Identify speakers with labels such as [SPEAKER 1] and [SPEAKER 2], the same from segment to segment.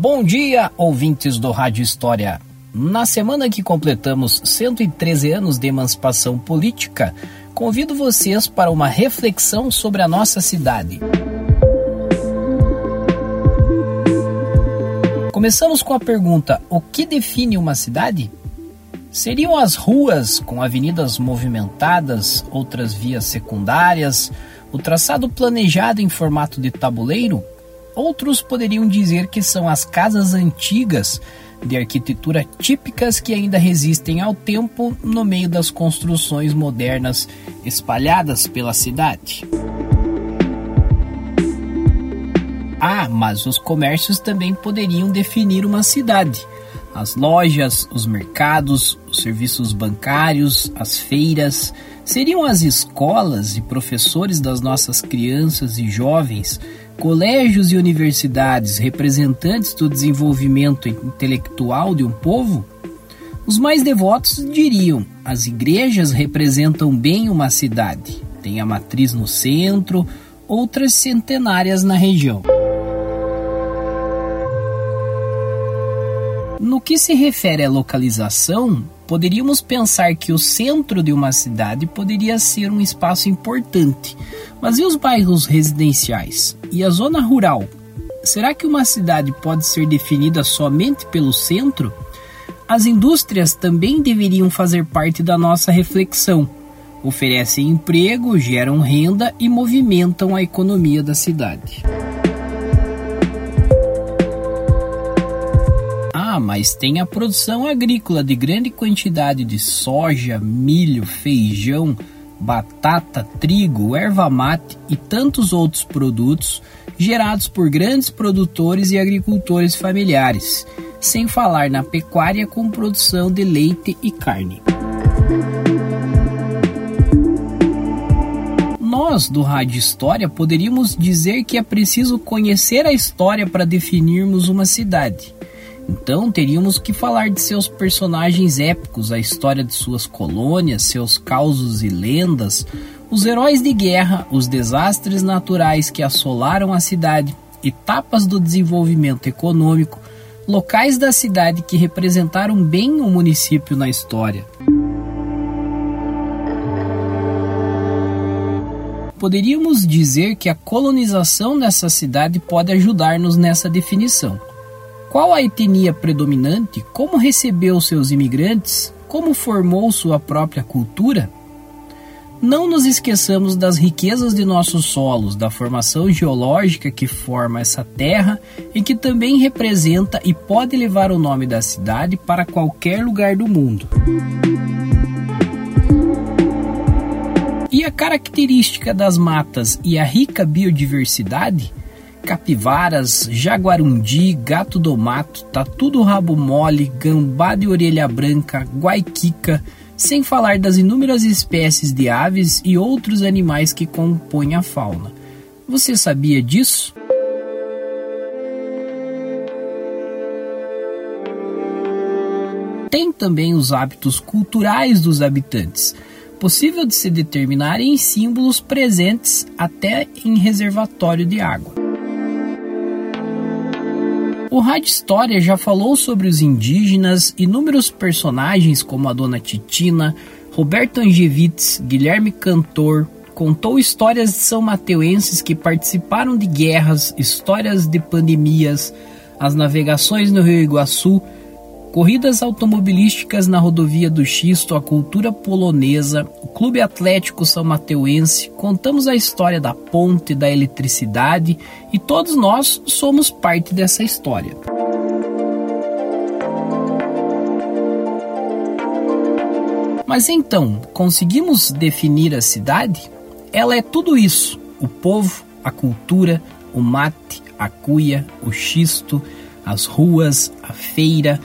[SPEAKER 1] Bom dia, ouvintes do Rádio História. Na semana que completamos 113 anos de emancipação política, convido vocês para uma reflexão sobre a nossa cidade. Começamos com a pergunta: o que define uma cidade? Seriam as ruas com avenidas movimentadas, outras vias secundárias, o traçado planejado em formato de tabuleiro? Outros poderiam dizer que são as casas antigas de arquitetura típicas que ainda resistem ao tempo no meio das construções modernas espalhadas pela cidade. Ah, mas os comércios também poderiam definir uma cidade. As lojas, os mercados, os serviços bancários, as feiras, seriam as escolas e professores das nossas crianças e jovens colégios e universidades representantes do desenvolvimento intelectual de um povo? Os mais devotos diriam: as igrejas representam bem uma cidade, tem a matriz no centro, outras centenárias na região. No que se refere à localização, poderíamos pensar que o centro de uma cidade poderia ser um espaço importante. Mas e os bairros residenciais? E a zona rural? Será que uma cidade pode ser definida somente pelo centro? As indústrias também deveriam fazer parte da nossa reflexão. Oferecem emprego, geram renda e movimentam a economia da cidade. Mas tem a produção agrícola de grande quantidade de soja, milho, feijão, batata, trigo, erva mate e tantos outros produtos gerados por grandes produtores e agricultores familiares, sem falar na pecuária com produção de leite e carne. Nós, do Rádio História, poderíamos dizer que é preciso conhecer a história para definirmos uma cidade. Então teríamos que falar de seus personagens épicos, a história de suas colônias, seus causos e lendas, os heróis de guerra, os desastres naturais que assolaram a cidade, etapas do desenvolvimento econômico, locais da cidade que representaram bem o município na história. Poderíamos dizer que a colonização dessa cidade pode ajudar-nos nessa definição. Qual a etnia predominante? Como recebeu seus imigrantes? Como formou sua própria cultura? Não nos esqueçamos das riquezas de nossos solos, da formação geológica que forma essa terra e que também representa e pode levar o nome da cidade para qualquer lugar do mundo. E a característica das matas e a rica biodiversidade capivaras, jaguarundi, gato do mato, tatu do rabo mole, gambá de orelha branca, guaiquica, sem falar das inúmeras espécies de aves e outros animais que compõem a fauna. Você sabia disso? Tem também os hábitos culturais dos habitantes, possível de se determinar em símbolos presentes até em reservatório de água. O Rádio História já falou sobre os indígenas, inúmeros personagens como a Dona Titina, Roberto Angevitz, Guilherme Cantor, contou histórias de são mateuenses que participaram de guerras, histórias de pandemias, as navegações no Rio Iguaçu, corridas automobilísticas na rodovia do Xisto, a cultura polonesa, o Clube Atlético São Mateuense, contamos a história da ponte, da eletricidade e todos nós somos parte dessa história. Mas então, conseguimos definir a cidade? Ela é tudo isso: o povo, a cultura, o mate, a cuia, o xisto, as ruas, a feira,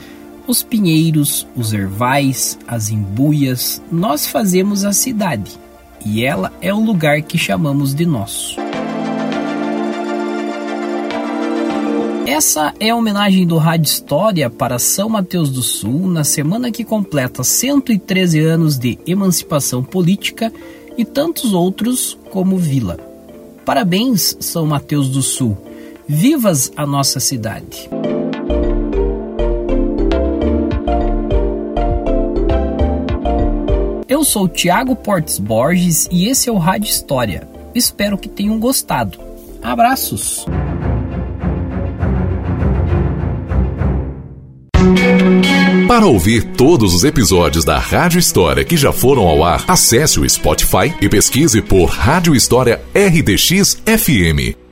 [SPEAKER 1] os pinheiros, os ervais, as embuias, nós fazemos a cidade e ela é o lugar que chamamos de nosso. Essa é a homenagem do Rádio História para São Mateus do Sul na semana que completa 113 anos de emancipação política e tantos outros como Vila. Parabéns, São Mateus do Sul. Vivas a nossa cidade. Eu sou Tiago Portes Borges e esse é o Rádio História. Espero que tenham gostado. Abraços!
[SPEAKER 2] Para ouvir todos os episódios da Rádio História que já foram ao ar, acesse o Spotify e pesquise por Rádio História RDX FM.